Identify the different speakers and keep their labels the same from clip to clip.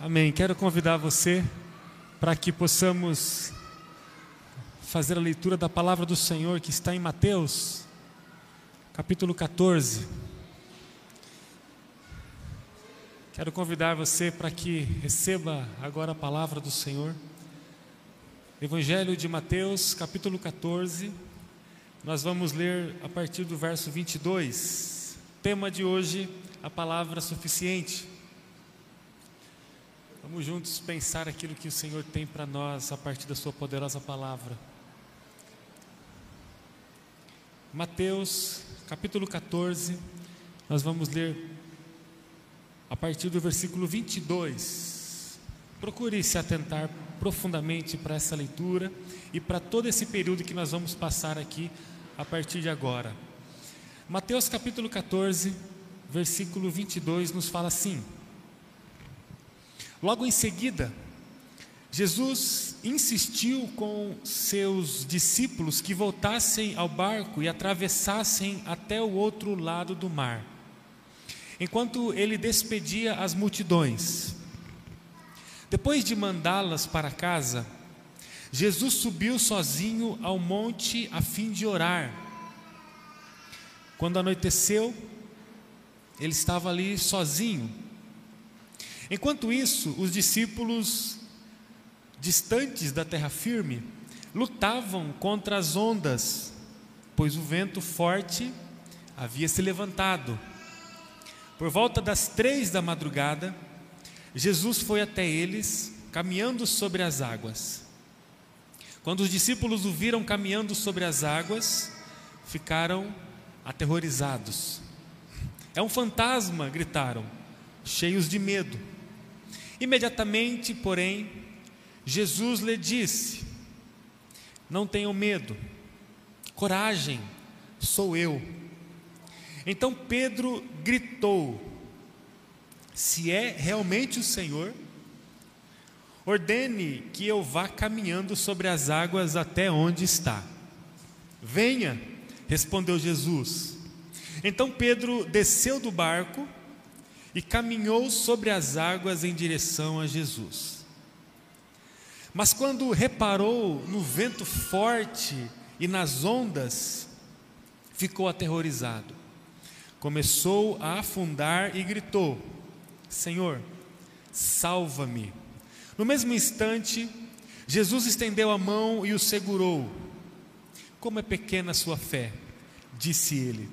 Speaker 1: Amém. Quero convidar você para que possamos fazer a leitura da palavra do Senhor que está em Mateus, capítulo 14. Quero convidar você para que receba agora a palavra do Senhor. Evangelho de Mateus, capítulo 14. Nós vamos ler a partir do verso 22. Tema de hoje: a palavra suficiente. Vamos juntos pensar aquilo que o Senhor tem para nós a partir da Sua poderosa palavra. Mateus, capítulo 14, nós vamos ler a partir do versículo 22. Procure se atentar profundamente para essa leitura e para todo esse período que nós vamos passar aqui a partir de agora. Mateus capítulo 14, versículo 22 nos fala assim: Logo em seguida, Jesus insistiu com seus discípulos que voltassem ao barco e atravessassem até o outro lado do mar, enquanto ele despedia as multidões. Depois de mandá-las para casa, Jesus subiu sozinho ao monte a fim de orar. Quando anoiteceu, ele estava ali sozinho Enquanto isso, os discípulos, distantes da terra firme, lutavam contra as ondas, pois o vento forte havia se levantado. Por volta das três da madrugada, Jesus foi até eles, caminhando sobre as águas. Quando os discípulos o viram caminhando sobre as águas, ficaram aterrorizados. É um fantasma, gritaram, cheios de medo. Imediatamente, porém, Jesus lhe disse: Não tenham medo, coragem, sou eu. Então Pedro gritou: Se é realmente o Senhor, ordene que eu vá caminhando sobre as águas até onde está. Venha, respondeu Jesus. Então Pedro desceu do barco e caminhou sobre as águas em direção a Jesus. Mas quando reparou no vento forte e nas ondas, ficou aterrorizado. Começou a afundar e gritou: Senhor, salva-me. No mesmo instante, Jesus estendeu a mão e o segurou. Como é pequena a sua fé, disse ele.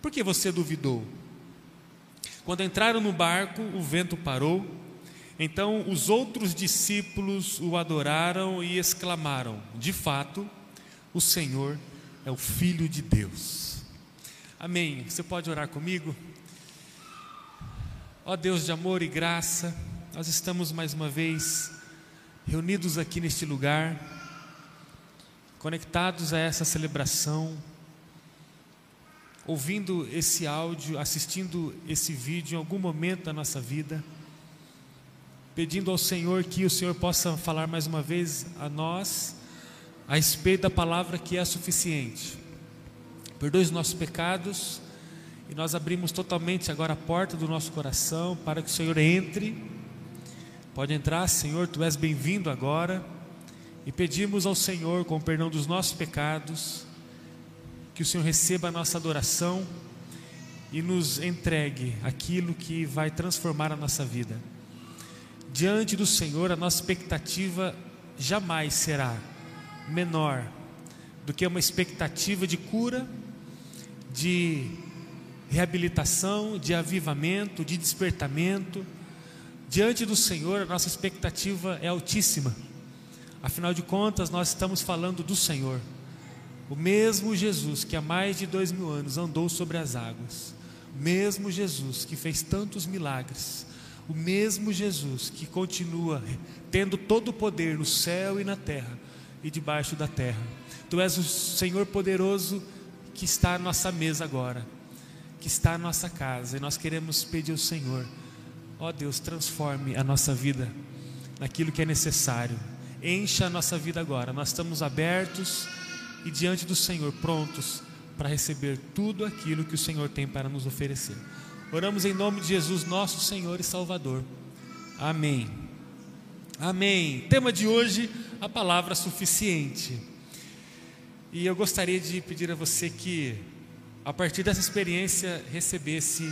Speaker 1: Por que você duvidou? Quando entraram no barco, o vento parou. Então os outros discípulos o adoraram e exclamaram: De fato, o Senhor é o Filho de Deus. Amém. Você pode orar comigo? Ó Deus de amor e graça, nós estamos mais uma vez reunidos aqui neste lugar, conectados a essa celebração ouvindo esse áudio, assistindo esse vídeo em algum momento da nossa vida, pedindo ao Senhor que o Senhor possa falar mais uma vez a nós a respeito da palavra que é suficiente. Perdoe os nossos pecados e nós abrimos totalmente agora a porta do nosso coração para que o Senhor entre. Pode entrar, Senhor, tu és bem-vindo agora. E pedimos ao Senhor, com o perdão dos nossos pecados, que o Senhor receba a nossa adoração e nos entregue aquilo que vai transformar a nossa vida. Diante do Senhor, a nossa expectativa jamais será menor do que uma expectativa de cura, de reabilitação, de avivamento, de despertamento. Diante do Senhor, a nossa expectativa é altíssima. Afinal de contas, nós estamos falando do Senhor. O mesmo Jesus que há mais de dois mil anos andou sobre as águas, o mesmo Jesus que fez tantos milagres, o mesmo Jesus que continua tendo todo o poder no céu e na terra e debaixo da terra. Tu és o Senhor poderoso que está à nossa mesa agora, que está à nossa casa, e nós queremos pedir ao Senhor, ó Deus, transforme a nossa vida naquilo que é necessário, encha a nossa vida agora, nós estamos abertos e diante do Senhor, prontos para receber tudo aquilo que o Senhor tem para nos oferecer. Oramos em nome de Jesus, nosso Senhor e Salvador. Amém. Amém. Tema de hoje, a palavra suficiente. E eu gostaria de pedir a você que, a partir dessa experiência, recebesse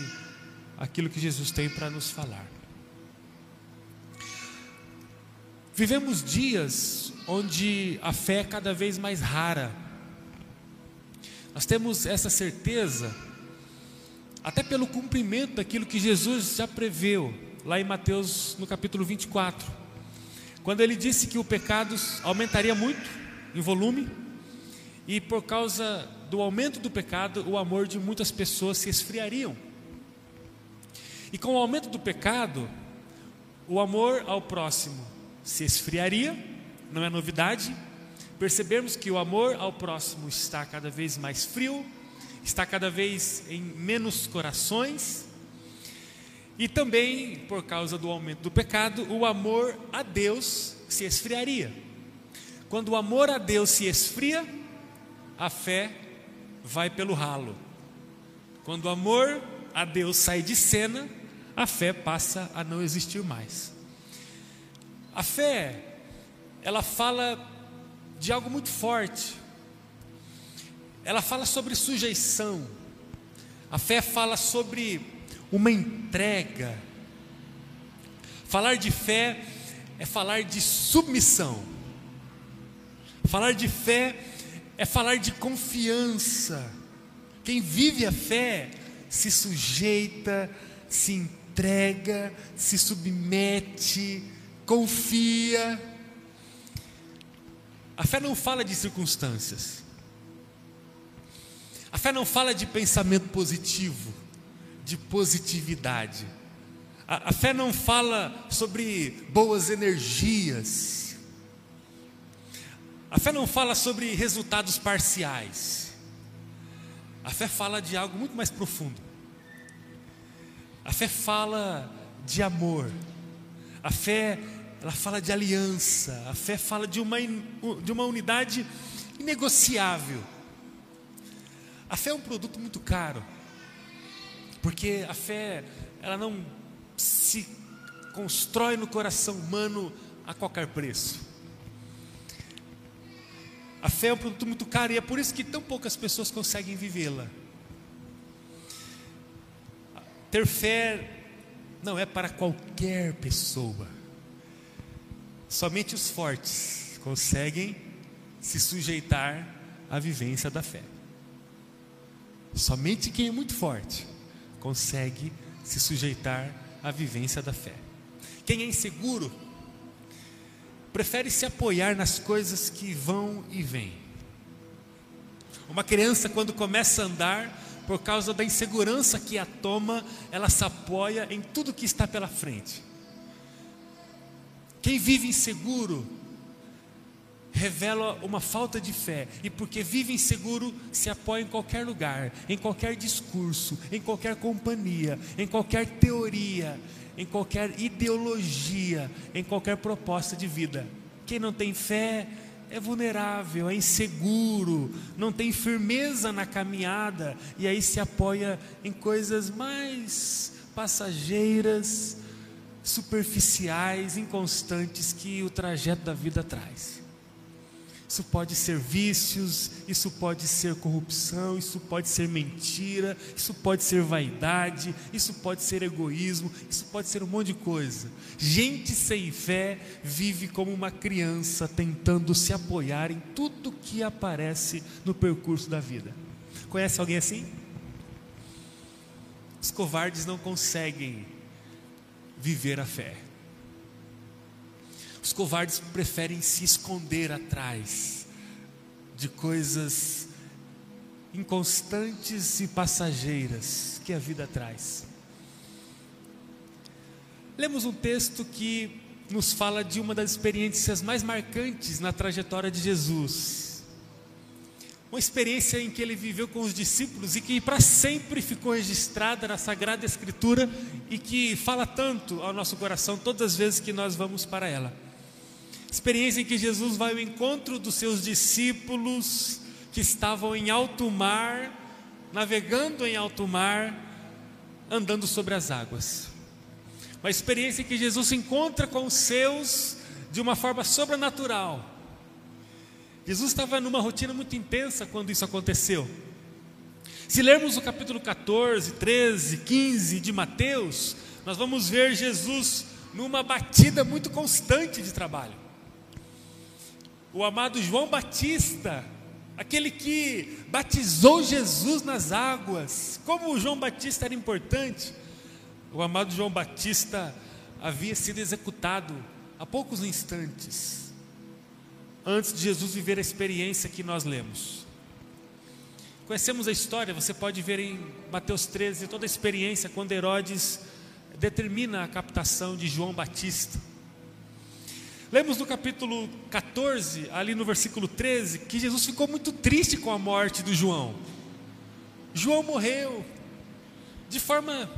Speaker 1: aquilo que Jesus tem para nos falar. Vivemos dias onde a fé é cada vez mais rara. Nós temos essa certeza, até pelo cumprimento daquilo que Jesus já preveu, lá em Mateus, no capítulo 24, quando ele disse que o pecado aumentaria muito em volume, e por causa do aumento do pecado, o amor de muitas pessoas se esfriariam. E com o aumento do pecado, o amor ao próximo se esfriaria, não é novidade. Percebemos que o amor ao próximo está cada vez mais frio, está cada vez em menos corações. E também, por causa do aumento do pecado, o amor a Deus se esfriaria. Quando o amor a Deus se esfria, a fé vai pelo ralo. Quando o amor a Deus sai de cena, a fé passa a não existir mais. A fé, ela fala de algo muito forte. Ela fala sobre sujeição. A fé fala sobre uma entrega. Falar de fé é falar de submissão. Falar de fé é falar de confiança. Quem vive a fé se sujeita, se entrega, se submete, confia. A fé não fala de circunstâncias. A fé não fala de pensamento positivo, de positividade. A, a fé não fala sobre boas energias. A fé não fala sobre resultados parciais. A fé fala de algo muito mais profundo. A fé fala de amor. A fé ela fala de aliança, a fé fala de uma, de uma unidade inegociável. A fé é um produto muito caro, porque a fé, ela não se constrói no coração humano a qualquer preço. A fé é um produto muito caro e é por isso que tão poucas pessoas conseguem vivê-la. Ter fé não é para qualquer pessoa. Somente os fortes conseguem se sujeitar à vivência da fé. Somente quem é muito forte consegue se sujeitar à vivência da fé. Quem é inseguro prefere se apoiar nas coisas que vão e vêm. Uma criança, quando começa a andar, por causa da insegurança que a toma, ela se apoia em tudo que está pela frente. Quem vive inseguro revela uma falta de fé, e porque vive inseguro, se apoia em qualquer lugar, em qualquer discurso, em qualquer companhia, em qualquer teoria, em qualquer ideologia, em qualquer proposta de vida. Quem não tem fé é vulnerável, é inseguro, não tem firmeza na caminhada, e aí se apoia em coisas mais passageiras, superficiais, inconstantes que o trajeto da vida traz. Isso pode ser vícios, isso pode ser corrupção, isso pode ser mentira, isso pode ser vaidade, isso pode ser egoísmo, isso pode ser um monte de coisa. Gente sem fé vive como uma criança tentando se apoiar em tudo que aparece no percurso da vida. Conhece alguém assim? Os covardes não conseguem viver a fé. Os covardes preferem se esconder atrás de coisas inconstantes e passageiras que a vida traz. Lemos um texto que nos fala de uma das experiências mais marcantes na trajetória de Jesus uma experiência em que ele viveu com os discípulos e que para sempre ficou registrada na Sagrada Escritura e que fala tanto ao nosso coração todas as vezes que nós vamos para ela. Experiência em que Jesus vai ao encontro dos seus discípulos que estavam em alto mar, navegando em alto mar, andando sobre as águas. Uma experiência em que Jesus se encontra com os seus de uma forma sobrenatural. Jesus estava numa rotina muito intensa quando isso aconteceu. Se lermos o capítulo 14, 13, 15 de Mateus, nós vamos ver Jesus numa batida muito constante de trabalho. O amado João Batista, aquele que batizou Jesus nas águas, como o João Batista era importante, o amado João Batista havia sido executado há poucos instantes, antes de Jesus viver a experiência que nós lemos. Conhecemos a história, você pode ver em Mateus 13 toda a experiência quando Herodes determina a captação de João Batista. Lemos no capítulo 14, ali no versículo 13, que Jesus ficou muito triste com a morte do João. João morreu de forma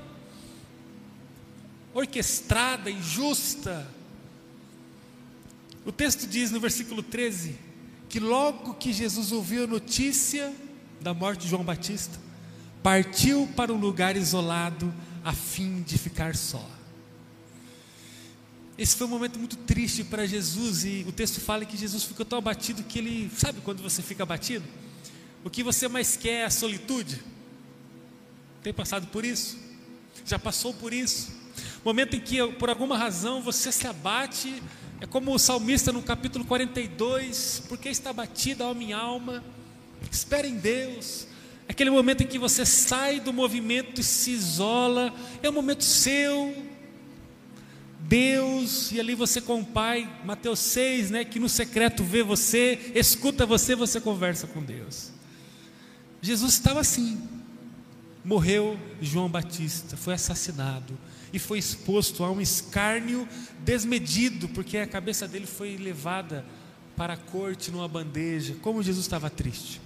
Speaker 1: orquestrada, injusta. O texto diz no versículo 13 que logo que Jesus ouviu a notícia da morte de João Batista, partiu para um lugar isolado a fim de ficar só. Esse foi um momento muito triste para Jesus e o texto fala que Jesus ficou tão abatido que ele, sabe quando você fica abatido? O que você mais quer é a solitude. Tem passado por isso? Já passou por isso? Momento em que por alguma razão você se abate, é como o salmista no capítulo 42, porque está abatida a minha alma? Espera em Deus, Aquele momento em que você sai do movimento e se isola, é um momento seu, Deus, e ali você com o Pai, Mateus 6, né, que no secreto vê você, escuta você, você conversa com Deus. Jesus estava assim. Morreu João Batista, foi assassinado e foi exposto a um escárnio desmedido, porque a cabeça dele foi levada para a corte numa bandeja. Como Jesus estava triste.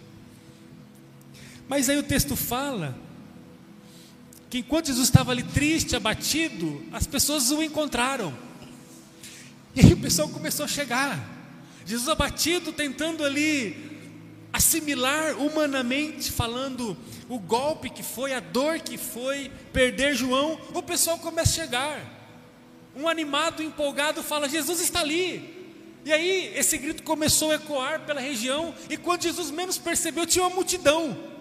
Speaker 1: Mas aí o texto fala que enquanto Jesus estava ali triste, abatido, as pessoas o encontraram. E aí o pessoal começou a chegar. Jesus abatido, tentando ali assimilar humanamente, falando o golpe que foi, a dor que foi perder João, o pessoal começa a chegar. Um animado, empolgado fala: Jesus está ali. E aí esse grito começou a ecoar pela região, e quando Jesus menos percebeu, tinha uma multidão.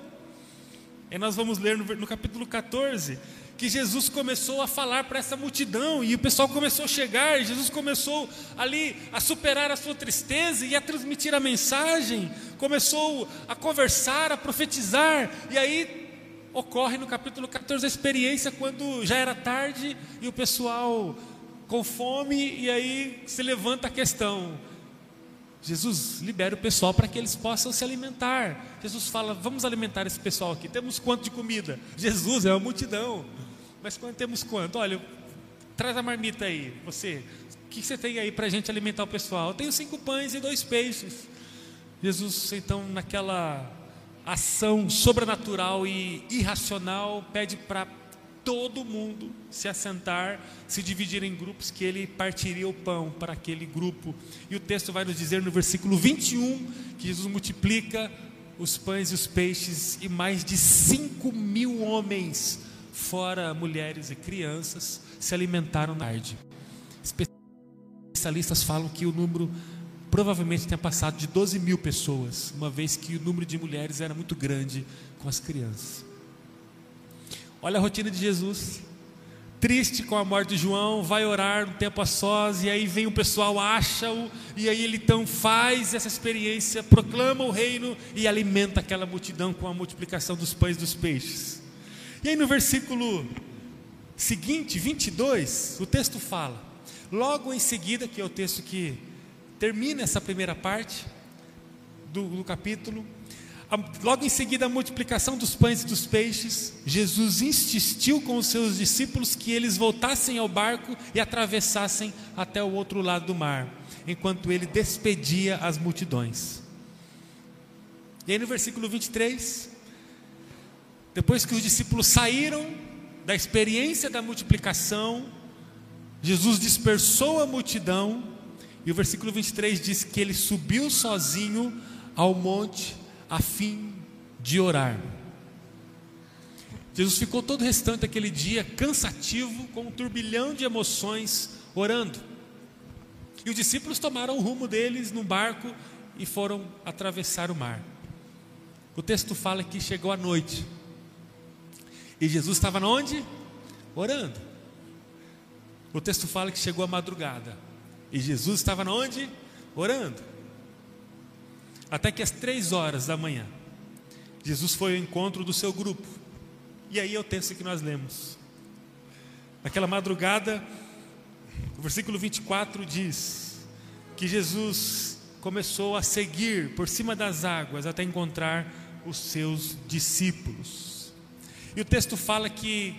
Speaker 1: E nós vamos ler no, no capítulo 14 que Jesus começou a falar para essa multidão e o pessoal começou a chegar, e Jesus começou ali a superar a sua tristeza e a transmitir a mensagem, começou a conversar, a profetizar, e aí ocorre no capítulo 14 a experiência quando já era tarde e o pessoal com fome, e aí se levanta a questão: Jesus libera o pessoal para que eles possam se alimentar. Jesus fala: vamos alimentar esse pessoal aqui. Temos quanto de comida? Jesus é uma multidão. Mas quando temos quanto? Olha, traz a marmita aí. Você, o que você tem aí para a gente alimentar o pessoal? Eu tenho cinco pães e dois peixes. Jesus, então, naquela ação sobrenatural e irracional, pede para todo mundo se assentar, se dividir em grupos, que ele partiria o pão para aquele grupo. E o texto vai nos dizer no versículo 21 que Jesus multiplica os pães e os peixes, e mais de 5 mil homens, fora mulheres e crianças, se alimentaram na tarde. Especialistas falam que o número provavelmente tenha passado de 12 mil pessoas, uma vez que o número de mulheres era muito grande com as crianças. Olha a rotina de Jesus. Triste com a morte de João, vai orar um tempo a sós, e aí vem o pessoal, acha-o, e aí ele então faz essa experiência, proclama o reino e alimenta aquela multidão com a multiplicação dos pães e dos peixes. E aí no versículo seguinte, 22, o texto fala, logo em seguida, que é o texto que termina essa primeira parte do, do capítulo, Logo em seguida, a multiplicação dos pães e dos peixes, Jesus insistiu com os seus discípulos que eles voltassem ao barco e atravessassem até o outro lado do mar, enquanto ele despedia as multidões. E aí no versículo 23, depois que os discípulos saíram da experiência da multiplicação, Jesus dispersou a multidão, e o versículo 23 diz que ele subiu sozinho ao monte a fim de orar. Jesus ficou todo o restante daquele dia cansativo, com um turbilhão de emoções, orando. E os discípulos tomaram o rumo deles num barco e foram atravessar o mar. O texto fala que chegou a noite. E Jesus estava onde? Orando. O texto fala que chegou a madrugada. E Jesus estava onde? Orando. Até que às três horas da manhã, Jesus foi ao encontro do seu grupo. E aí é o texto que nós lemos. Naquela madrugada, o versículo 24 diz que Jesus começou a seguir por cima das águas até encontrar os seus discípulos. E o texto fala que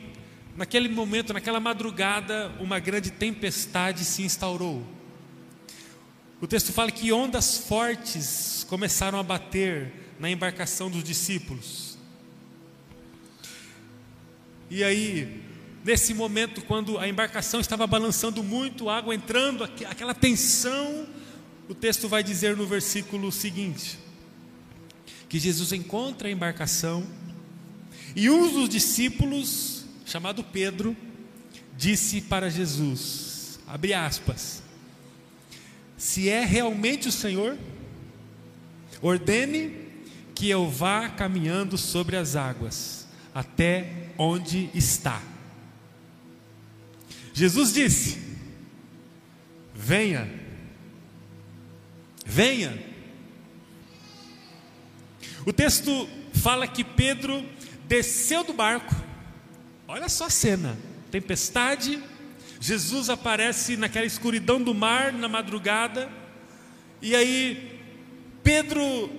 Speaker 1: naquele momento, naquela madrugada, uma grande tempestade se instaurou. O texto fala que ondas fortes começaram a bater na embarcação dos discípulos. E aí, nesse momento, quando a embarcação estava balançando muito, água entrando, aquela tensão, o texto vai dizer no versículo seguinte: que Jesus encontra a embarcação e um dos discípulos, chamado Pedro, disse para Jesus, abre aspas, se é realmente o Senhor, ordene que eu vá caminhando sobre as águas até onde está. Jesus disse: Venha, venha. O texto fala que Pedro desceu do barco. Olha só a cena: tempestade. Jesus aparece naquela escuridão do mar na madrugada. E aí Pedro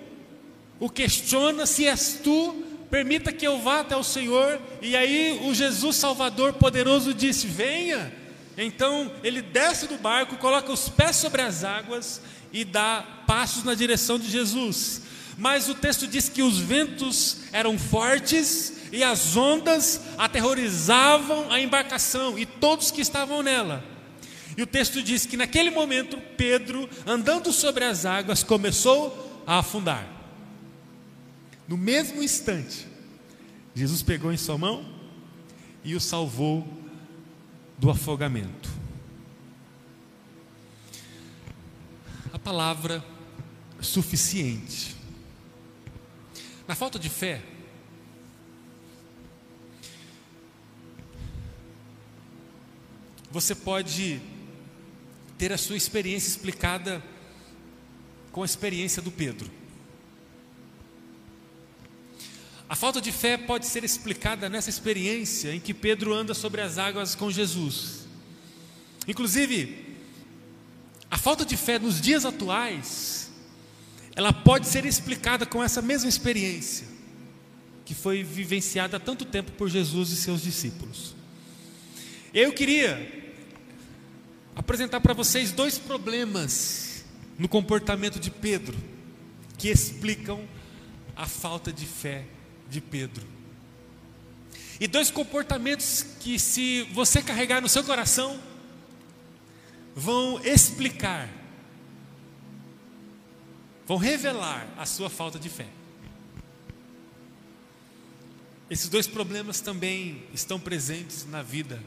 Speaker 1: o questiona: se és tu, permita que eu vá até o Senhor. E aí o Jesus Salvador poderoso disse: Venha. Então ele desce do barco, coloca os pés sobre as águas e dá passos na direção de Jesus. Mas o texto diz que os ventos eram fortes e as ondas aterrorizavam a embarcação e todos que estavam nela. E o texto diz que naquele momento Pedro, andando sobre as águas, começou a afundar. No mesmo instante, Jesus pegou em sua mão e o salvou do afogamento. A palavra suficiente. Na falta de fé, você pode ter a sua experiência explicada com a experiência do Pedro. A falta de fé pode ser explicada nessa experiência em que Pedro anda sobre as águas com Jesus. Inclusive, a falta de fé nos dias atuais ela pode ser explicada com essa mesma experiência que foi vivenciada há tanto tempo por Jesus e seus discípulos. Eu queria apresentar para vocês dois problemas no comportamento de Pedro que explicam a falta de fé de Pedro. E dois comportamentos que, se você carregar no seu coração, vão explicar vão revelar a sua falta de fé. Esses dois problemas também estão presentes na vida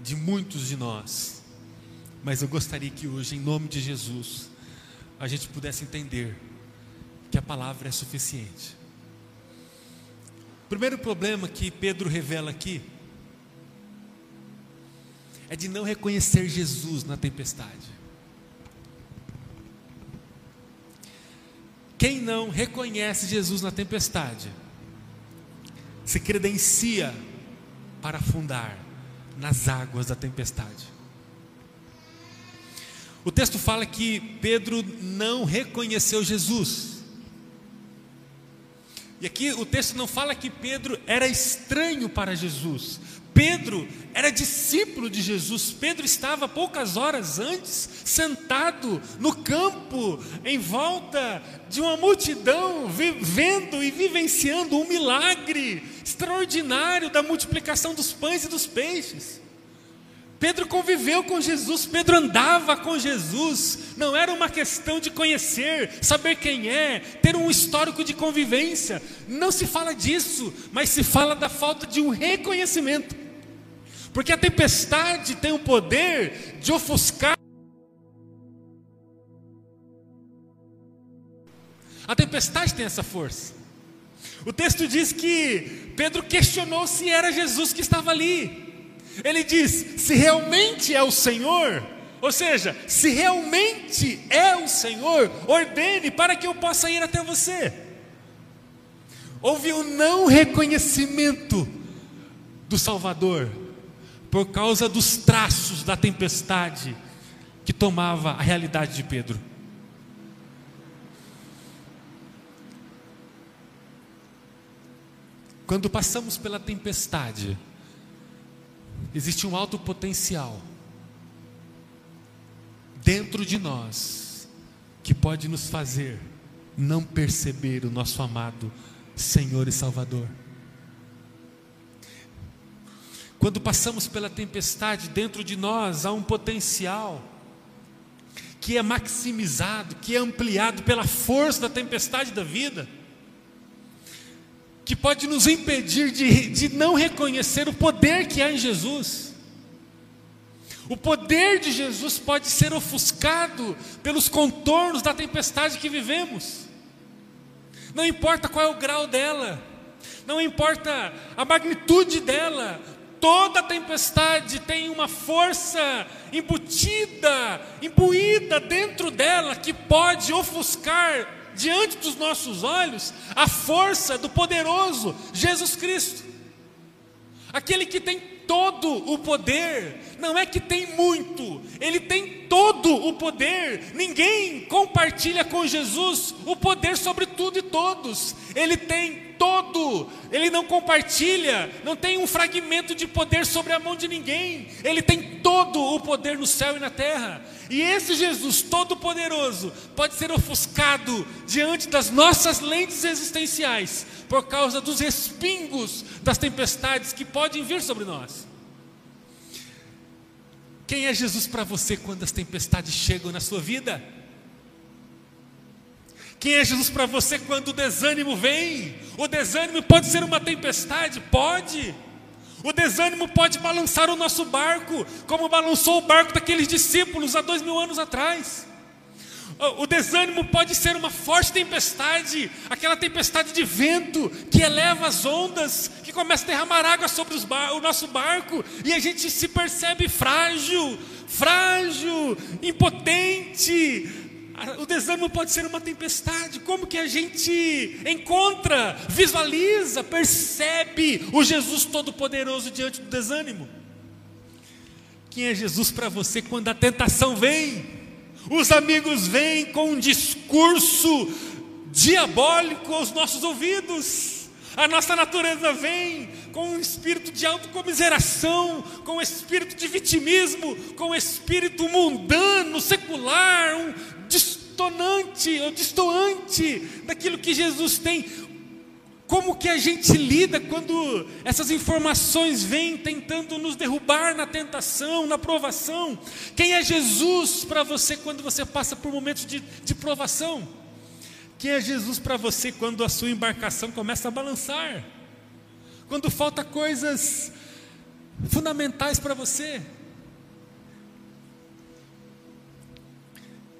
Speaker 1: de muitos de nós. Mas eu gostaria que hoje, em nome de Jesus, a gente pudesse entender que a palavra é suficiente. O primeiro problema que Pedro revela aqui é de não reconhecer Jesus na tempestade. Quem não reconhece Jesus na tempestade, se credencia para afundar nas águas da tempestade. O texto fala que Pedro não reconheceu Jesus. E aqui o texto não fala que Pedro era estranho para Jesus. Pedro era discípulo de Jesus. Pedro estava poucas horas antes sentado no campo, em volta de uma multidão, vivendo e vivenciando um milagre extraordinário da multiplicação dos pães e dos peixes. Pedro conviveu com Jesus, Pedro andava com Jesus, não era uma questão de conhecer, saber quem é, ter um histórico de convivência, não se fala disso, mas se fala da falta de um reconhecimento, porque a tempestade tem o poder de ofuscar. A tempestade tem essa força. O texto diz que Pedro questionou se era Jesus que estava ali. Ele diz: se realmente é o Senhor, ou seja, se realmente é o Senhor, ordene para que eu possa ir até você. Houve um não reconhecimento do Salvador, por causa dos traços da tempestade que tomava a realidade de Pedro. Quando passamos pela tempestade, existe um alto potencial dentro de nós que pode nos fazer não perceber o nosso amado Senhor e Salvador. Quando passamos pela tempestade, dentro de nós há um potencial que é maximizado, que é ampliado pela força da tempestade da vida que pode nos impedir de, de não reconhecer o poder que há em Jesus. O poder de Jesus pode ser ofuscado pelos contornos da tempestade que vivemos. Não importa qual é o grau dela, não importa a magnitude dela, toda tempestade tem uma força embutida, imbuída dentro dela que pode ofuscar diante dos nossos olhos a força do poderoso Jesus Cristo. Aquele que tem todo o poder, não é que tem muito, ele tem todo o poder. Ninguém compartilha com Jesus o poder sobre tudo e todos. Ele tem todo, ele não compartilha, não tem um fragmento de poder sobre a mão de ninguém. Ele tem todo o poder no céu e na terra. E esse Jesus todo-poderoso pode ser ofuscado diante das nossas lentes existenciais por causa dos respingos das tempestades que podem vir sobre nós. Quem é Jesus para você quando as tempestades chegam na sua vida? Quem é Jesus para você quando o desânimo vem? O desânimo pode ser uma tempestade? Pode. O desânimo pode balançar o nosso barco, como balançou o barco daqueles discípulos há dois mil anos atrás. O desânimo pode ser uma forte tempestade, aquela tempestade de vento que eleva as ondas, que começa a derramar água sobre o nosso barco, e a gente se percebe frágil, frágil, impotente, o desânimo pode ser uma tempestade. Como que a gente encontra, visualiza, percebe o Jesus Todo-Poderoso diante do desânimo? Quem é Jesus para você quando a tentação vem? Os amigos vêm com um discurso diabólico aos nossos ouvidos. A nossa natureza vem com um espírito de autocomiseração, com um espírito de vitimismo, com um espírito mundano, secular, um distonante ou distoante daquilo que Jesus tem. Como que a gente lida quando essas informações vêm tentando nos derrubar na tentação, na provação? Quem é Jesus para você quando você passa por momentos de, de provação? Quem é Jesus para você quando a sua embarcação começa a balançar? Quando falta coisas fundamentais para você?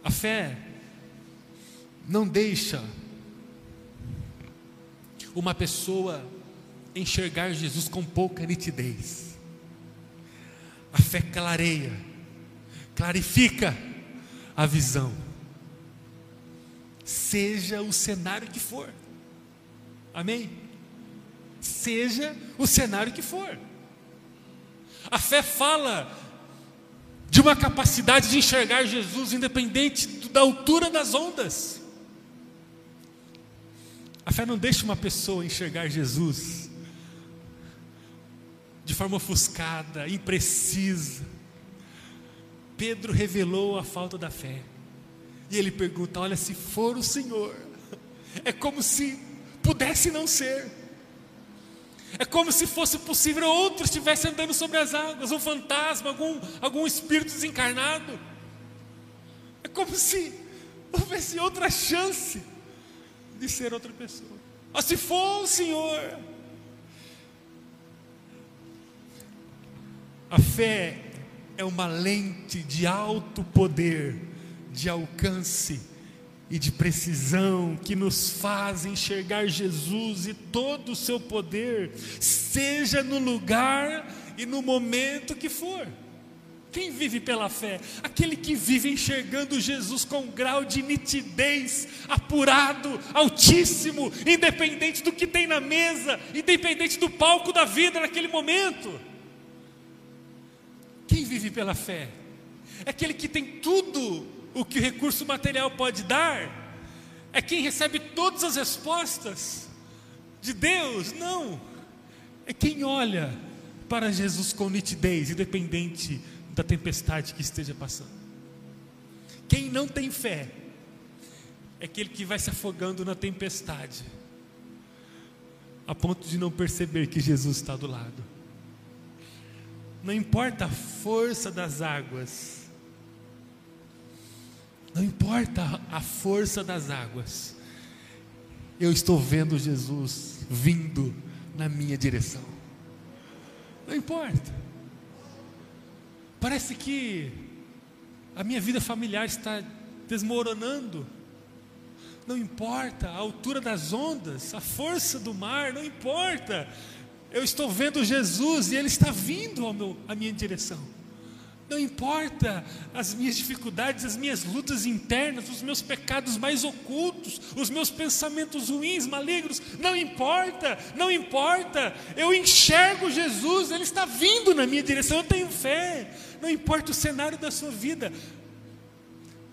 Speaker 1: A fé não deixa uma pessoa enxergar Jesus com pouca nitidez. A fé clareia, clarifica a visão. Seja o cenário que for. Amém? Seja o cenário que for. A fé fala de uma capacidade de enxergar Jesus independente da altura das ondas. A fé não deixa uma pessoa enxergar Jesus de forma ofuscada, imprecisa. Pedro revelou a falta da fé. E ele pergunta: Olha, se for o Senhor, é como se pudesse não ser. É como se fosse possível outro estivesse andando sobre as águas, um fantasma, algum, algum espírito desencarnado. É como se houvesse outra chance de ser outra pessoa. Ah, se for o Senhor. A fé é uma lente de alto poder, de alcance e de precisão que nos faz enxergar Jesus e todo o seu poder, seja no lugar e no momento que for. Quem vive pela fé? Aquele que vive enxergando Jesus com um grau de nitidez, apurado, altíssimo, independente do que tem na mesa, independente do palco da vida naquele momento. Quem vive pela fé? É aquele que tem tudo o que o recurso material pode dar. É quem recebe todas as respostas de Deus? Não. É quem olha para Jesus com nitidez, independente da tempestade que esteja passando. Quem não tem fé é aquele que vai se afogando na tempestade, a ponto de não perceber que Jesus está do lado. Não importa a força das águas, não importa a força das águas, eu estou vendo Jesus vindo na minha direção. Não importa. Parece que a minha vida familiar está desmoronando. Não importa a altura das ondas, a força do mar, não importa. Eu estou vendo Jesus e Ele está vindo ao meu, à minha direção. Não importa as minhas dificuldades, as minhas lutas internas, os meus pecados mais ocultos, os meus pensamentos ruins, malignos, não importa, não importa. Eu enxergo Jesus, Ele está vindo na minha direção, eu tenho fé. Não importa o cenário da sua vida,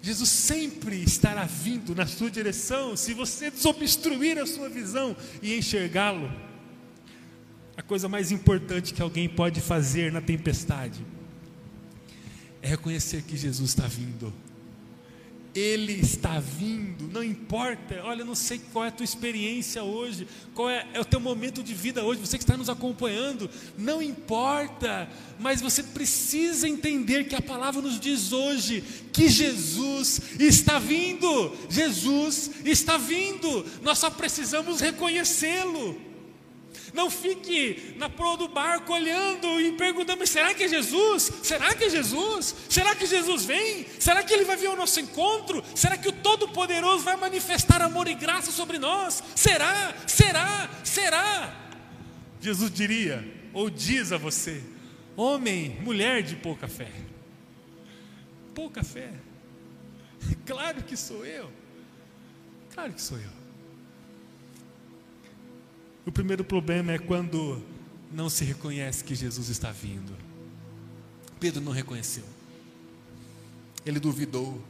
Speaker 1: Jesus sempre estará vindo na sua direção, se você desobstruir a sua visão e enxergá-lo. A coisa mais importante que alguém pode fazer na tempestade é reconhecer que Jesus está vindo. Ele está vindo, não importa, olha, não sei qual é a tua experiência hoje, qual é, é, o teu momento de vida hoje, você que está nos acompanhando, não importa, mas você precisa entender que a palavra nos diz hoje que Jesus está vindo, Jesus está vindo, nós só precisamos reconhecê-lo. Não fique na proa do barco olhando e perguntando: será que é Jesus? Será que é Jesus? Será que Jesus vem? Será que ele vai vir ao nosso encontro? Será que o Todo-Poderoso vai manifestar amor e graça sobre nós? Será? Será? Será? Jesus diria, ou diz a você: homem, mulher de pouca fé. Pouca fé. Claro que sou eu. Claro que sou eu. O primeiro problema é quando não se reconhece que Jesus está vindo. Pedro não reconheceu. Ele duvidou.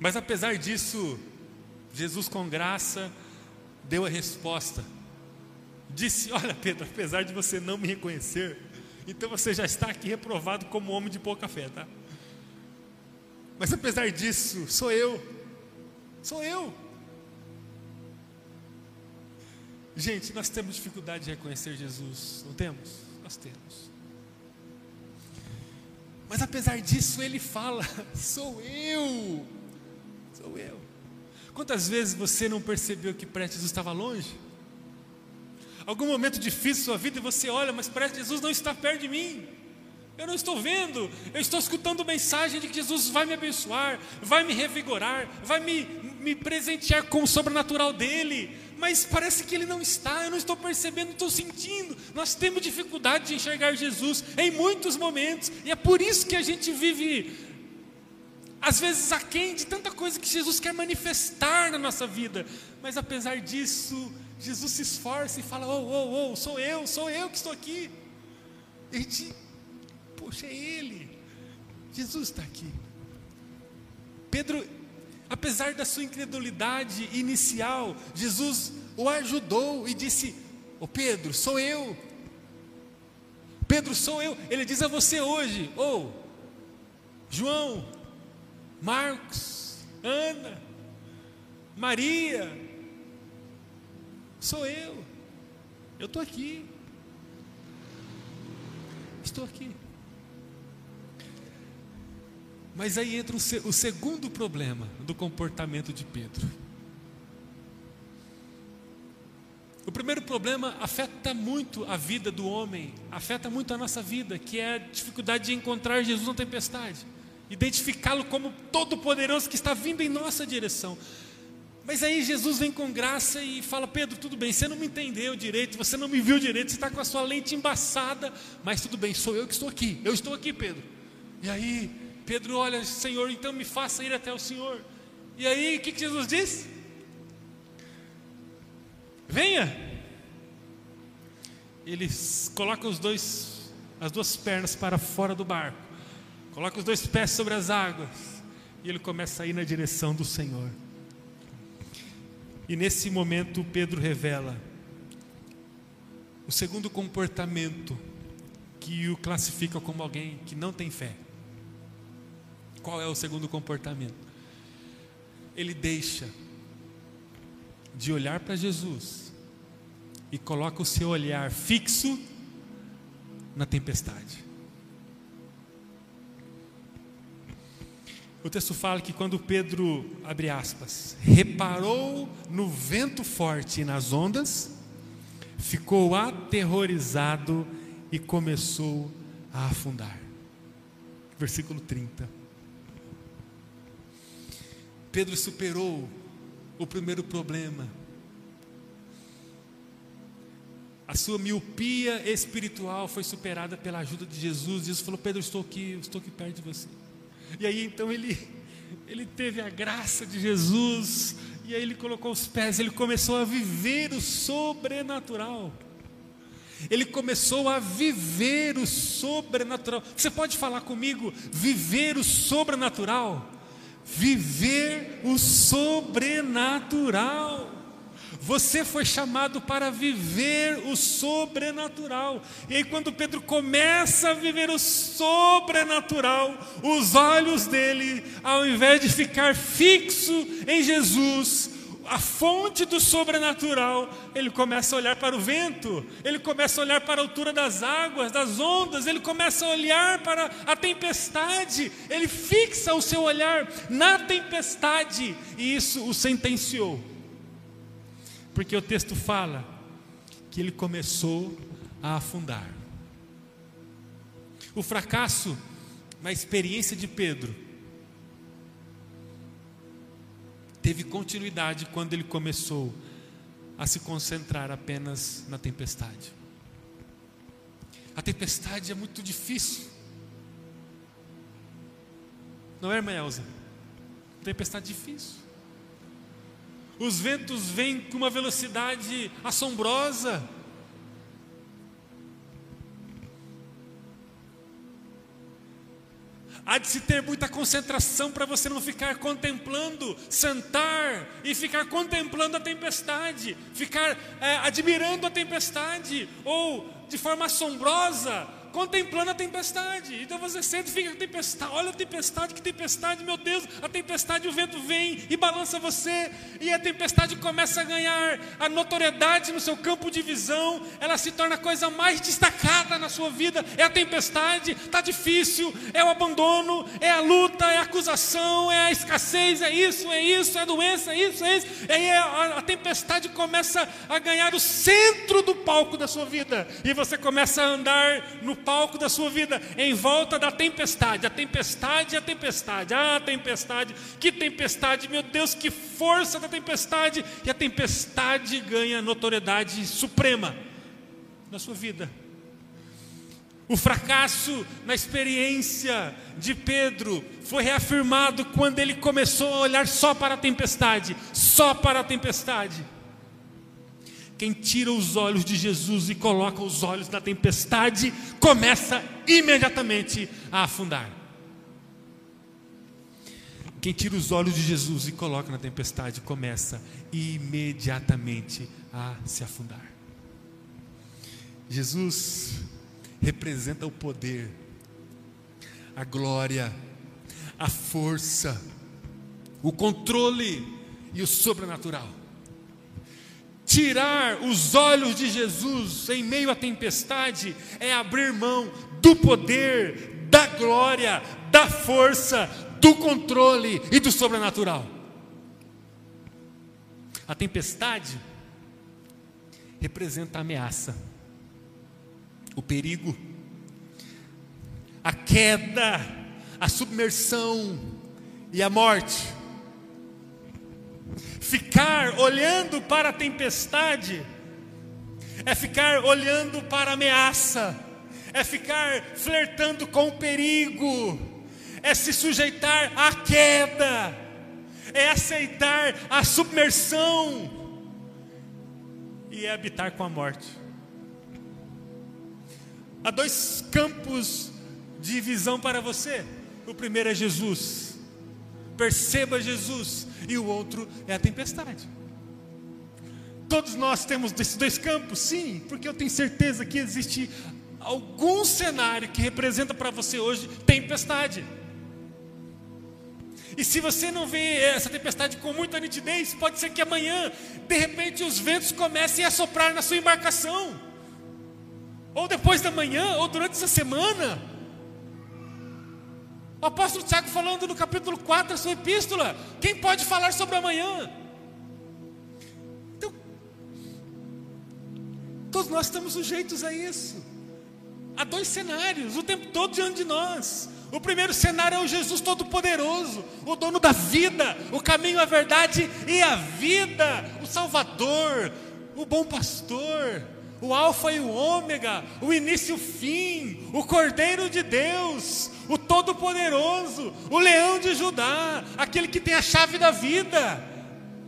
Speaker 1: Mas apesar disso, Jesus com graça deu a resposta. Disse: Olha, Pedro, apesar de você não me reconhecer, então você já está aqui reprovado como homem de pouca fé, tá? Mas apesar disso, sou eu. Sou eu. Gente, nós temos dificuldade de reconhecer Jesus, não temos? Nós temos. Mas apesar disso, ele fala: sou eu, sou eu. Quantas vezes você não percebeu que parece Jesus estava longe? Algum momento difícil da sua vida e você olha, mas parece que Jesus não está perto de mim. Eu não estou vendo, eu estou escutando mensagem de que Jesus vai me abençoar, vai me revigorar, vai me, me presentear com o sobrenatural dele, mas parece que ele não está, eu não estou percebendo, estou sentindo. Nós temos dificuldade de enxergar Jesus em muitos momentos, e é por isso que a gente vive, às vezes, aquém de tanta coisa que Jesus quer manifestar na nossa vida, mas apesar disso, Jesus se esforça e fala: Oh, oh, oh, sou eu, sou eu que estou aqui. E a gente, poxa, é Ele, Jesus está aqui. Pedro apesar da sua incredulidade inicial, Jesus o ajudou e disse: Ô oh Pedro, sou eu. Pedro, sou eu. Ele diz a você hoje: Ô oh, João, Marcos, Ana, Maria, sou eu. Eu estou aqui. Estou aqui. Mas aí entra o, segundo problema do comportamento de Pedro. O primeiro problema afeta muito a vida do homem, afeta muito a nossa vida, que é a dificuldade de encontrar Jesus na tempestade, identificá-lo como todo-poderoso que está vindo em nossa direção. Mas aí Jesus vem com graça e fala: Pedro, tudo bem, você não me entendeu direito, você não me viu direito, você está com a sua lente embaçada, mas tudo bem, sou eu que estou aqui, eu estou aqui, Pedro. E aí, Pedro olha, Senhor, então me faça ir até o Senhor. E aí, o que, que Jesus diz? Venha. Ele coloca os dois, as duas pernas para fora do barco, coloca os dois pés sobre as águas, e ele começa a ir na direção do Senhor. E nesse momento Pedro revela o segundo comportamento que o classifica como alguém que não tem fé. Qual é o segundo comportamento? Ele deixa de olhar para Jesus e coloca o seu olhar fixo na tempestade. O texto fala que quando Pedro, abre aspas, reparou no vento forte e nas ondas, ficou aterrorizado e começou a afundar. Versículo 30. Pedro superou o primeiro problema. A sua miopia espiritual foi superada pela ajuda de Jesus. Jesus falou: Pedro, estou aqui, estou aqui perto de você. E aí então ele, ele teve a graça de Jesus, e aí ele colocou os pés, ele começou a viver o sobrenatural. Ele começou a viver o sobrenatural. Você pode falar comigo, viver o sobrenatural? Viver o sobrenatural. Você foi chamado para viver o sobrenatural. E aí, quando Pedro começa a viver o sobrenatural, os olhos dele, ao invés de ficar fixo em Jesus, a fonte do sobrenatural, ele começa a olhar para o vento, ele começa a olhar para a altura das águas, das ondas, ele começa a olhar para a tempestade, ele fixa o seu olhar na tempestade, e isso o sentenciou porque o texto fala que ele começou a afundar. O fracasso na experiência de Pedro teve continuidade quando ele começou a se concentrar apenas na tempestade. A tempestade é muito difícil. Não é, irmã Elza? Tempestade difícil. Os ventos vêm com uma velocidade assombrosa. Há de se ter muita concentração para você não ficar contemplando, sentar e ficar contemplando a tempestade, ficar é, admirando a tempestade, ou de forma assombrosa, contemplando a tempestade. Então você sente e fica tempestade, olha a tempestade, que tempestade, meu Deus, a tempestade, o vento vem e balança você, e a tempestade começa a ganhar a notoriedade no seu campo de visão, ela se torna a coisa mais destacada na sua vida. É a tempestade, está difícil, é o abandono, é a luta, é a acusação, é a escassez, é isso, é isso, é a doença, é isso, é isso. E aí a, a tempestade começa a ganhar o centro do palco da sua vida, e você começa a andar no palco da sua vida, em volta da tempestade. A tempestade, a tempestade, ah, a tempestade, que tempestade, meu Deus, que força da tempestade. E a tempestade ganha notoriedade suprema na sua vida. O fracasso na experiência de Pedro foi reafirmado quando ele começou a olhar só para a tempestade, só para a tempestade. Quem tira os olhos de Jesus e coloca os olhos na tempestade, começa imediatamente a afundar. Quem tira os olhos de Jesus e coloca na tempestade, começa imediatamente a se afundar. Jesus representa o poder, a glória, a força, o controle e o sobrenatural Tirar os olhos de Jesus em meio à tempestade é abrir mão do poder, da glória, da força, do controle e do sobrenatural. A tempestade representa a ameaça, o perigo, a queda, a submersão e a morte. Ficar olhando para a tempestade é ficar olhando para a ameaça, é ficar flertando com o perigo, é se sujeitar à queda, é aceitar a submersão e é habitar com a morte. Há dois campos de visão para você. O primeiro é Jesus. Perceba Jesus e o outro é a tempestade. Todos nós temos esses dois campos, sim, porque eu tenho certeza que existe algum cenário que representa para você hoje tempestade. E se você não vê essa tempestade com muita nitidez, pode ser que amanhã, de repente, os ventos comecem a soprar na sua embarcação, ou depois da manhã, ou durante essa semana. O apóstolo Tiago falando no capítulo 4 da sua epístola: quem pode falar sobre amanhã? Então, todos nós estamos sujeitos a isso. Há dois cenários o tempo todo diante de nós. O primeiro cenário é o Jesus Todo-Poderoso, o dono da vida, o caminho, a verdade e a vida, o Salvador, o bom pastor, o Alfa e o Ômega, o início e o fim, o Cordeiro de Deus, Todo-Poderoso, o Leão de Judá, aquele que tem a chave da vida,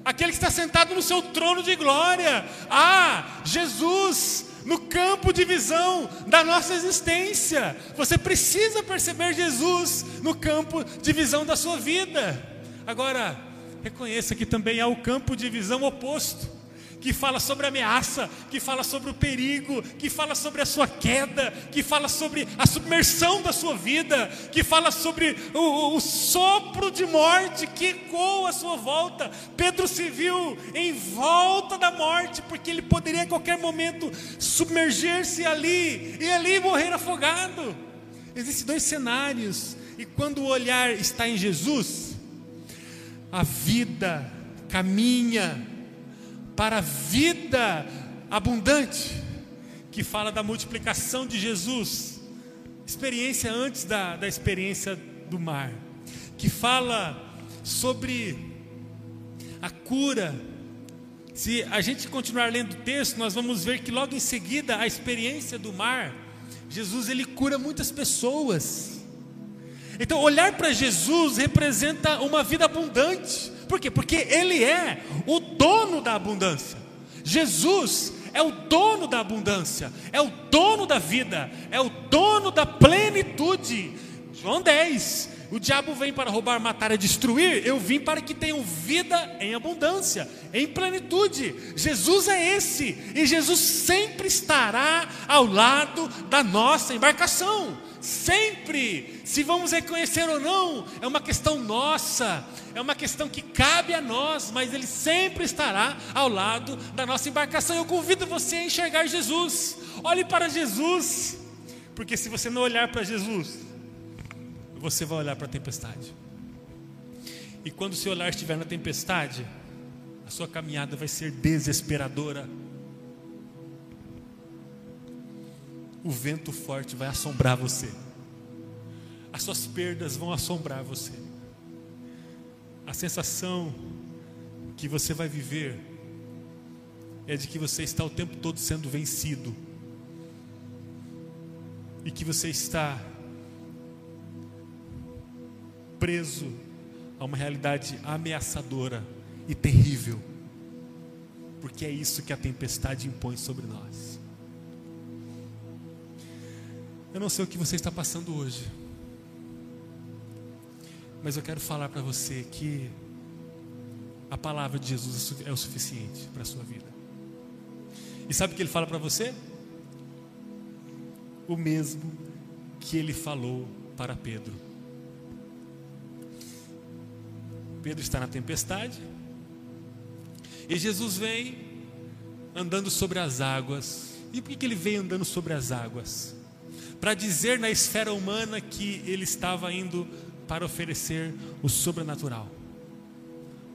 Speaker 1: aquele que está sentado no seu trono de glória. Ah, Jesus, no campo de visão da nossa existência. Você precisa perceber Jesus no campo de visão da sua vida. Agora, reconheça que também há o campo de visão oposto que fala sobre ameaça, que fala sobre o perigo, que fala sobre a sua queda, que fala sobre a submersão da sua vida, que fala sobre o, o, o sopro de morte que ecoa à sua volta. Pedro se viu em volta da morte, porque ele poderia a qualquer momento submergir-se ali e ali morrer afogado. Existem dois cenários, e quando o olhar está em Jesus, a vida caminha para a vida abundante, que fala da multiplicação de Jesus, experiência antes da, da experiência do mar, que fala sobre a cura. Se a gente continuar lendo o texto, nós vamos ver que logo em seguida a experiência do mar, Jesus ele cura muitas pessoas. Então, olhar para Jesus representa uma vida abundante. Por quê? Porque Ele é o dono da abundância. Jesus é o dono da abundância, é o dono da vida, é o dono da plenitude. João 10. O diabo vem para roubar, matar e destruir. Eu vim para que tenham vida em abundância, em plenitude. Jesus é esse, e Jesus sempre estará ao lado da nossa embarcação. Sempre, se vamos reconhecer ou não, é uma questão nossa, é uma questão que cabe a nós, mas Ele sempre estará ao lado da nossa embarcação. Eu convido você a enxergar Jesus, olhe para Jesus, porque se você não olhar para Jesus, você vai olhar para a tempestade. E quando o seu olhar estiver na tempestade, a sua caminhada vai ser desesperadora. O vento forte vai assombrar você. As suas perdas vão assombrar você a sensação que você vai viver é de que você está o tempo todo sendo vencido e que você está preso a uma realidade ameaçadora e terrível, porque é isso que a tempestade impõe sobre nós. Eu não sei o que você está passando hoje. Mas eu quero falar para você que a palavra de Jesus é o suficiente para a sua vida. E sabe o que ele fala para você? O mesmo que ele falou para Pedro. Pedro está na tempestade, e Jesus vem andando sobre as águas. E por que ele veio andando sobre as águas? Para dizer na esfera humana que ele estava indo para oferecer o sobrenatural.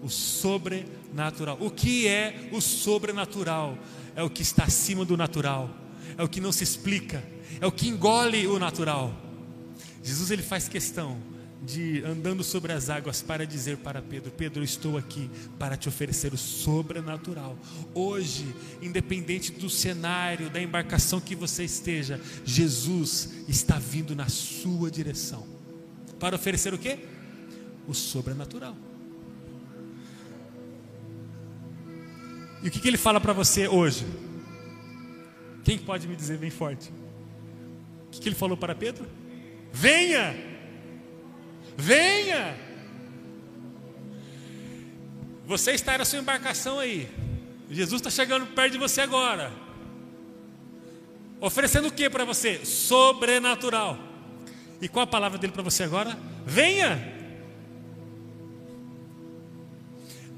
Speaker 1: O sobrenatural. O que é o sobrenatural? É o que está acima do natural. É o que não se explica. É o que engole o natural. Jesus ele faz questão de andando sobre as águas para dizer para Pedro: Pedro, estou aqui para te oferecer o sobrenatural. Hoje, independente do cenário, da embarcação que você esteja, Jesus está vindo na sua direção para oferecer o que? O sobrenatural. E o que, que ele fala para você hoje? Quem pode me dizer bem forte? O que, que ele falou para Pedro? Venha! Venha! Você está na sua embarcação aí. Jesus está chegando perto de você agora. Oferecendo o que para você? Sobrenatural. E qual a palavra dele para você agora? Venha!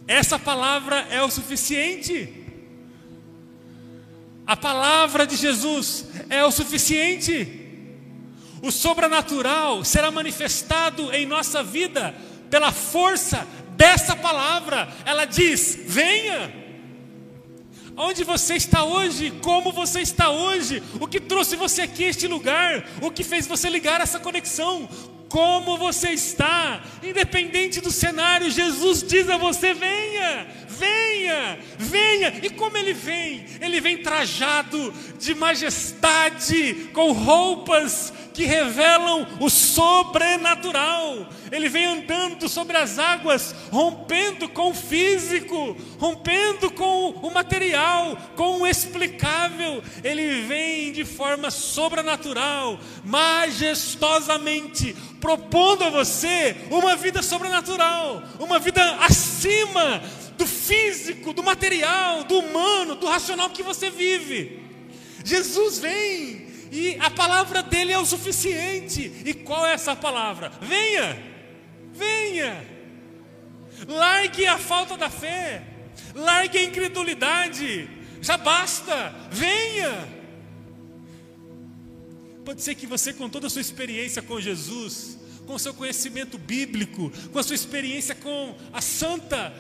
Speaker 1: Essa palavra é o suficiente. A palavra de Jesus é o suficiente. O sobrenatural será manifestado em nossa vida pela força dessa palavra. Ela diz: venha. Onde você está hoje? Como você está hoje? O que trouxe você aqui a este lugar? O que fez você ligar essa conexão? Como você está? Independente do cenário, Jesus diz a você: venha, venha, venha. E como ele vem? Ele vem trajado de majestade, com roupas que revelam o sobrenatural. Ele vem andando sobre as águas, rompendo com o físico, rompendo com o material, com o explicável. Ele vem de forma sobrenatural, majestosamente, propondo a você uma vida sobrenatural, uma vida acima do físico, do material, do humano, do racional que você vive. Jesus vem e a palavra dele é o suficiente. E qual é essa palavra? Venha, venha, largue a falta da fé, largue a incredulidade, já basta, venha. Pode ser que você, com toda a sua experiência com Jesus, com o seu conhecimento bíblico, com a sua experiência com a santa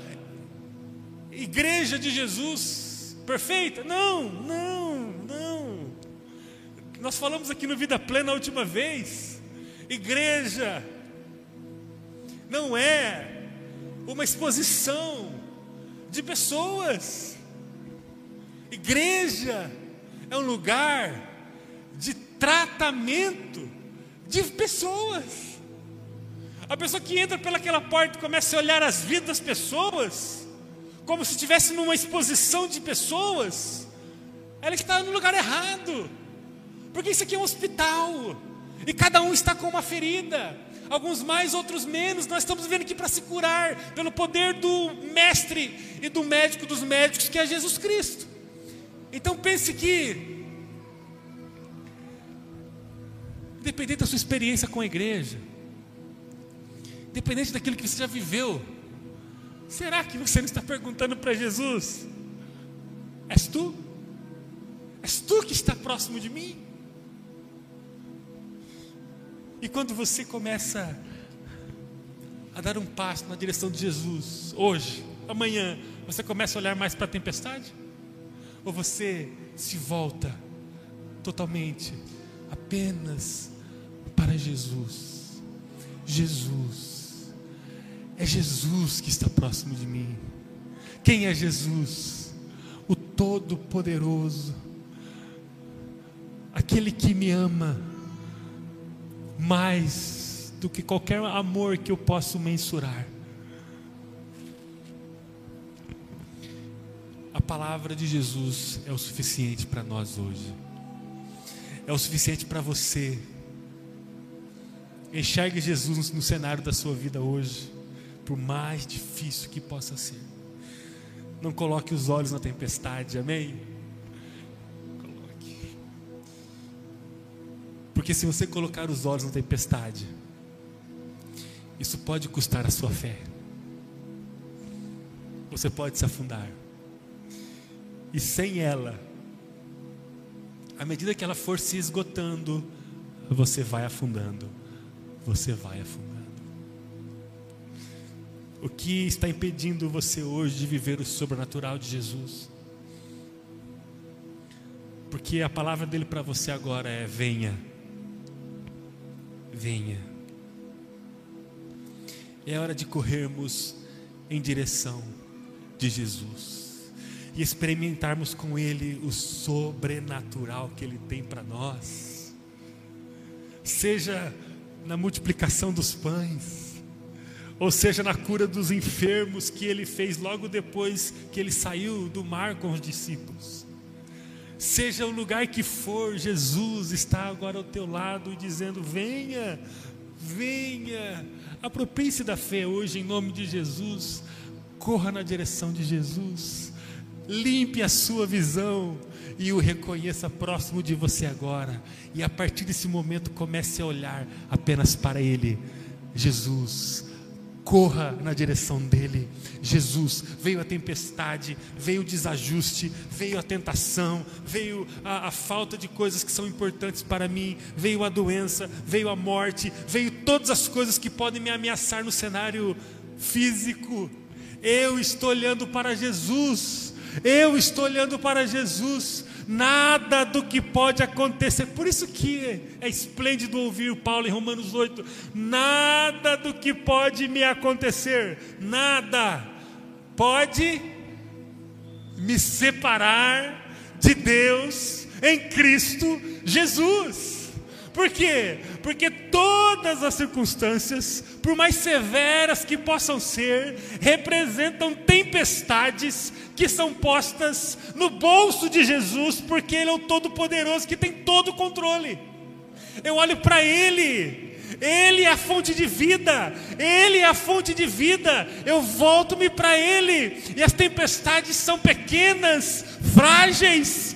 Speaker 1: igreja de Jesus, perfeita? Não, não, não. Nós falamos aqui no Vida Plena a última vez. Igreja não é uma exposição de pessoas. Igreja é um lugar de tratamento de pessoas. A pessoa que entra pelaquela porta e começa a olhar as vidas das pessoas, como se estivesse numa exposição de pessoas, ela está no lugar errado. Porque isso aqui é um hospital. E cada um está com uma ferida. Alguns mais, outros menos. Nós estamos vendo aqui para se curar pelo poder do mestre e do médico dos médicos, que é Jesus Cristo. Então pense que, independente da sua experiência com a igreja, independente daquilo que você já viveu, será que você não está perguntando para Jesus: És tu? És tu que está próximo de mim? E quando você começa a dar um passo na direção de Jesus, hoje, amanhã, você começa a olhar mais para a tempestade? Ou você se volta totalmente apenas para Jesus? Jesus, é Jesus que está próximo de mim. Quem é Jesus? O Todo-Poderoso, aquele que me ama mais do que qualquer amor que eu possa mensurar. A palavra de Jesus é o suficiente para nós hoje. É o suficiente para você. Enxergue Jesus no cenário da sua vida hoje, por mais difícil que possa ser. Não coloque os olhos na tempestade, amém? Porque se você colocar os olhos na tempestade, isso pode custar a sua fé. Você pode se afundar. E sem ela, à medida que ela for se esgotando, você vai afundando. Você vai afundando. O que está impedindo você hoje de viver o sobrenatural de Jesus? Porque a palavra dele para você agora é: venha, venha. É hora de corrermos em direção de Jesus e experimentarmos com Ele o sobrenatural que Ele tem para nós, seja na multiplicação dos pães, ou seja na cura dos enfermos que Ele fez logo depois que Ele saiu do mar com os discípulos. Seja o lugar que for, Jesus está agora ao teu lado dizendo: venha, venha, aproprie-se da fé hoje em nome de Jesus, corra na direção de Jesus, limpe a sua visão e o reconheça próximo de você agora, e a partir desse momento comece a olhar apenas para Ele, Jesus corra na direção dele. Jesus, veio a tempestade, veio o desajuste, veio a tentação, veio a, a, falta de coisas que são importantes para mim, veio a doença, veio a morte, veio todas as coisas que podem me ameaçar no cenário físico. Eu estou olhando para Jesus, eu estou olhando para Jesus nada do que pode acontecer. Por isso que é esplêndido ouvir Paulo em Romanos 8: nada do que pode me acontecer, nada pode me separar de Deus em Cristo Jesus. Por quê? Porque todas as circunstâncias, por mais severas que possam ser, representam tempestades que são postas no bolso de Jesus, porque Ele é o Todo-Poderoso que tem todo o controle. Eu olho para Ele, Ele é a fonte de vida, Ele é a fonte de vida. Eu volto-me para Ele, e as tempestades são pequenas, frágeis,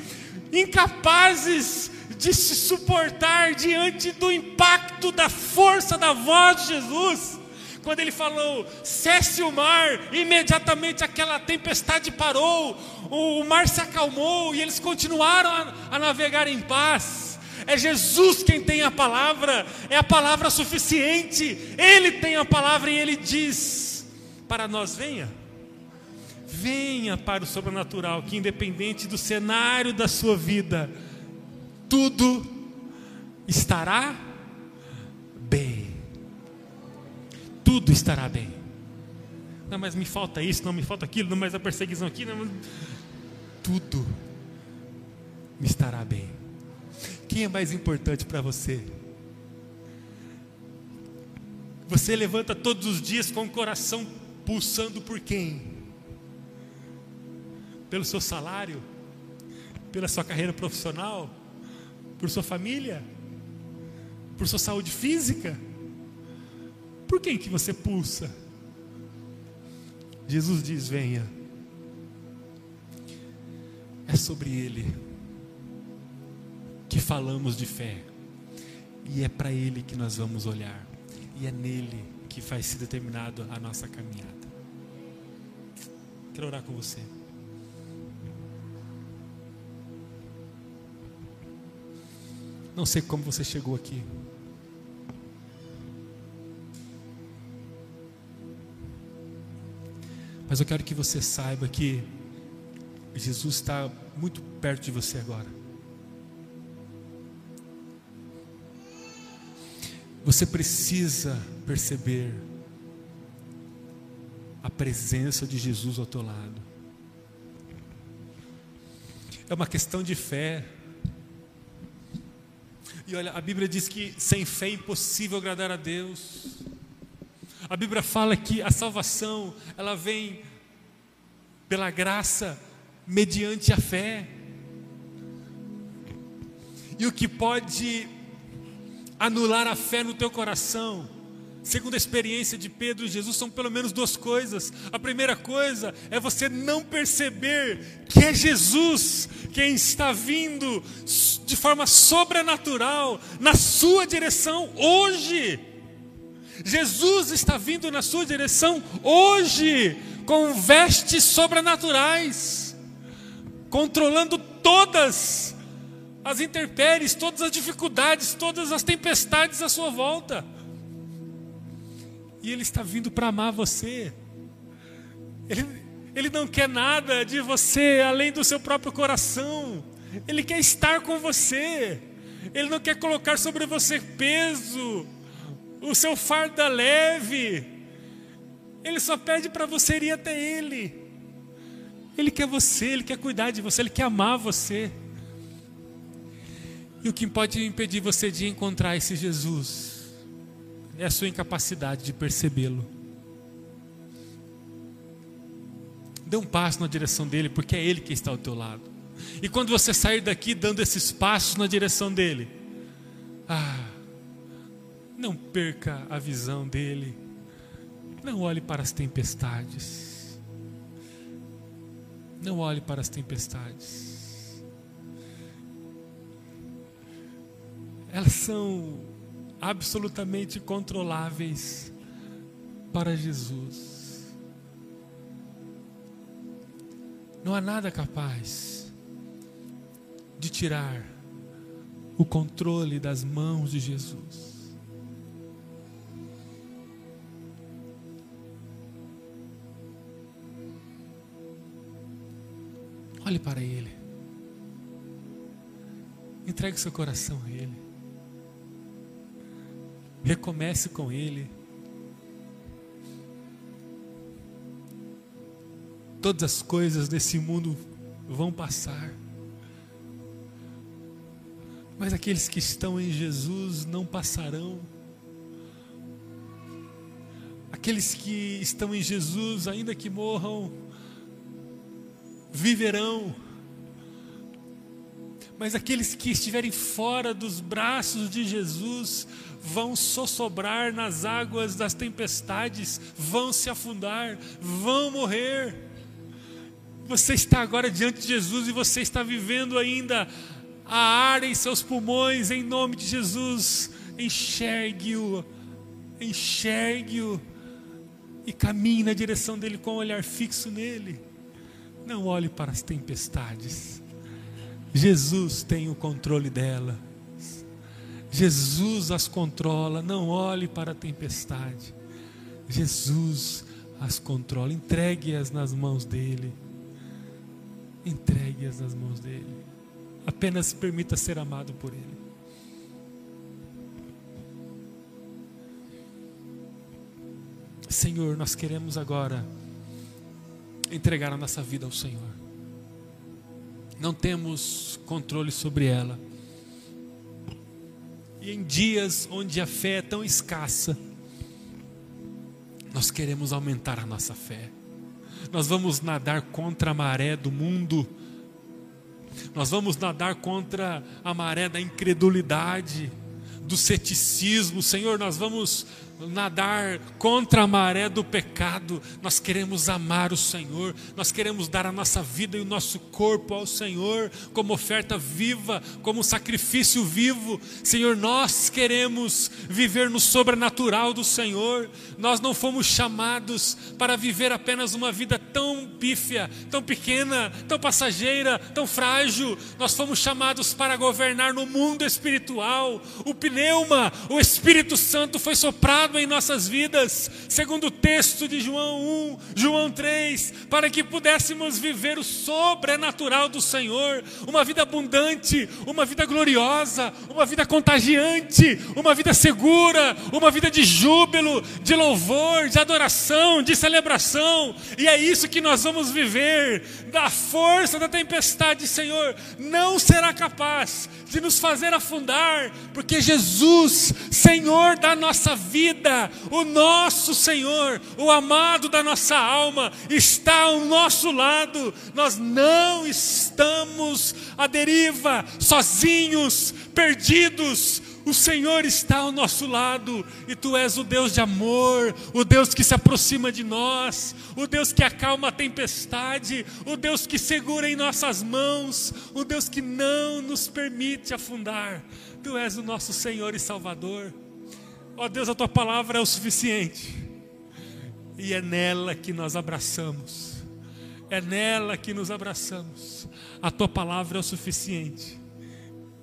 Speaker 1: incapazes de se suportar diante do impacto da força da voz de Jesus. Quando ele falou, cesse o mar, imediatamente aquela tempestade parou, o mar se acalmou e eles continuaram a, a navegar em paz. É Jesus quem tem a palavra, é a palavra suficiente, Ele tem a palavra e Ele diz para nós: venha, venha para o sobrenatural, que independente do cenário da sua vida, tudo estará bem. Tudo estará bem. Não, mas me falta isso, não me falta aquilo, não, mas a perseguição aqui, não, tudo me estará bem. Quem é mais importante para você? Você levanta todos os dias com o coração pulsando por quem? Pelo seu salário? Pela sua carreira profissional? Por sua família? Por sua saúde física? Por quem que você pulsa? Jesus diz: venha. É sobre Ele que falamos de fé. E é para Ele que nós vamos olhar. E é nele que vai ser determinado a nossa caminhada. Quero orar com você. Não sei como você chegou aqui. Mas eu quero que você saiba que Jesus está muito perto de você agora. Você precisa perceber a presença de Jesus ao teu lado. É uma questão de fé. E olha, a Bíblia diz que sem fé é impossível agradar a Deus. A Bíblia fala que a salvação, ela vem pela graça, mediante a fé. E o que pode anular a fé no teu coração, segundo a experiência de Pedro e Jesus, são pelo menos duas coisas. A primeira coisa é você não perceber que é Jesus quem está vindo de forma sobrenatural na sua direção hoje. Jesus está vindo na sua direção hoje, com vestes sobrenaturais. controlando todas as intempéries, todas as dificuldades, todas as tempestades à sua volta. E Ele está vindo para amar você. Ele, ele não quer nada de você além do seu próprio coração. Ele quer estar com você. Ele não quer colocar sobre você peso. O seu fardo é leve. Ele só pede para você ir até Ele. Ele quer você, Ele quer cuidar de você, Ele quer amar você. E o que pode impedir você de encontrar esse Jesus é a sua incapacidade de percebê-lo. Dê um passo na direção dele, porque é ele que está ao teu lado. E quando você sair daqui dando esses passos na direção dele, ah, não perca a visão dele. Não olhe para as tempestades. Não olhe para as tempestades. Elas são absolutamente controláveis para Jesus. Não há nada capaz de tirar o controle das mãos de Jesus. Olhe para Ele. Entregue seu coração a Ele. Recomece com Ele. Todas as coisas desse mundo vão passar. Mas aqueles que estão em Jesus não passarão. Aqueles que estão em Jesus, ainda que morram, viverão. Mas aqueles que estiverem fora dos braços de Jesus vão sossobrar nas águas das tempestades, vão se afundar, vão morrer. Você está agora diante de Jesus e você está vivendo ainda a ar em seus pulmões, em nome de Jesus. Enxergue-o, enxergue-o e caminhe na direção dele com o um olhar fixo nele. Não olhe para as tempestades. Jesus tem o controle dela. Jesus as controla. Não olhe para a tempestade. Jesus as controla. Entregue-as nas mãos dele. Entregue-as nas mãos dele. Apenas permita ser amado por ele. Senhor, nós queremos agora entregar a nossa vida ao Senhor. Não temos controle sobre ela. E em dias onde a fé é tão escassa, nós queremos aumentar a nossa fé. Nós vamos nadar contra a maré do mundo. Nós vamos nadar contra a maré da incredulidade, do ceticismo. Senhor, nós vamos nadar contra a maré do pecado, nós queremos amar o Senhor, nós queremos dar a nossa vida e o nosso corpo ao Senhor como oferta viva, como sacrifício vivo. Senhor, nós queremos viver no sobrenatural do Senhor. Nós não fomos chamados para viver apenas uma vida tão pífia, tão pequena, tão passageira, tão frágil. Nós fomos chamados para governar no mundo espiritual. O pneuma, o Espírito Santo foi soprado em nossas vidas, segundo o texto de João 1, João 3, para que pudéssemos viver o sobrenatural do Senhor, uma vida abundante, uma vida gloriosa, uma vida contagiante, uma vida segura, uma vida de júbilo, de louvor, de adoração, de celebração, e é isso que nós vamos viver, da força da tempestade, Senhor, não será capaz de nos fazer afundar, porque Jesus, Senhor da nossa vida, o nosso Senhor, o amado da nossa alma, está ao nosso lado. Nós não estamos à deriva, sozinhos, perdidos, o Senhor está ao nosso lado e tu és o Deus de amor, o Deus que se aproxima de nós, o Deus que acalma a tempestade, o Deus que segura em nossas mãos, o Deus que não nos permite afundar. Tu és o nosso Senhor e Salvador. Ó oh Deus, a tua palavra é o suficiente. E é nela que nós abraçamos. é nela que nos abraçamos. A tua palavra é o suficiente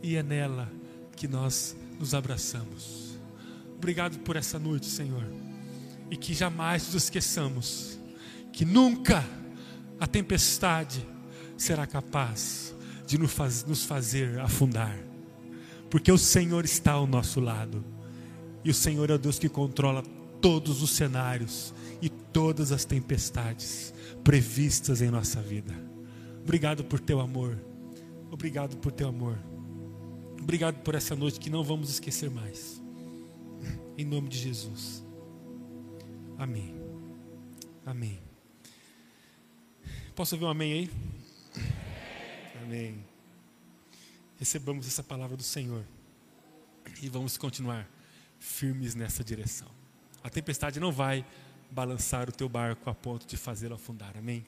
Speaker 1: e é nela que nós nos abraçamos. Obrigado por essa noite, Senhor, e que jamais nos esqueçamos que nunca a tempestade será capaz de nos fazer afundar, porque o Senhor está ao nosso lado e o Senhor é o Deus que controla todos os cenários e todas as tempestades previstas em nossa vida. Obrigado por teu amor. Obrigado por teu amor. Obrigado por essa noite que não vamos esquecer mais. Em nome de Jesus. Amém. Amém. Posso ouvir um amém aí? Amém. Recebamos essa palavra do Senhor e vamos continuar firmes nessa direção. A tempestade não vai balançar o teu barco a ponto de fazê-lo afundar. Amém?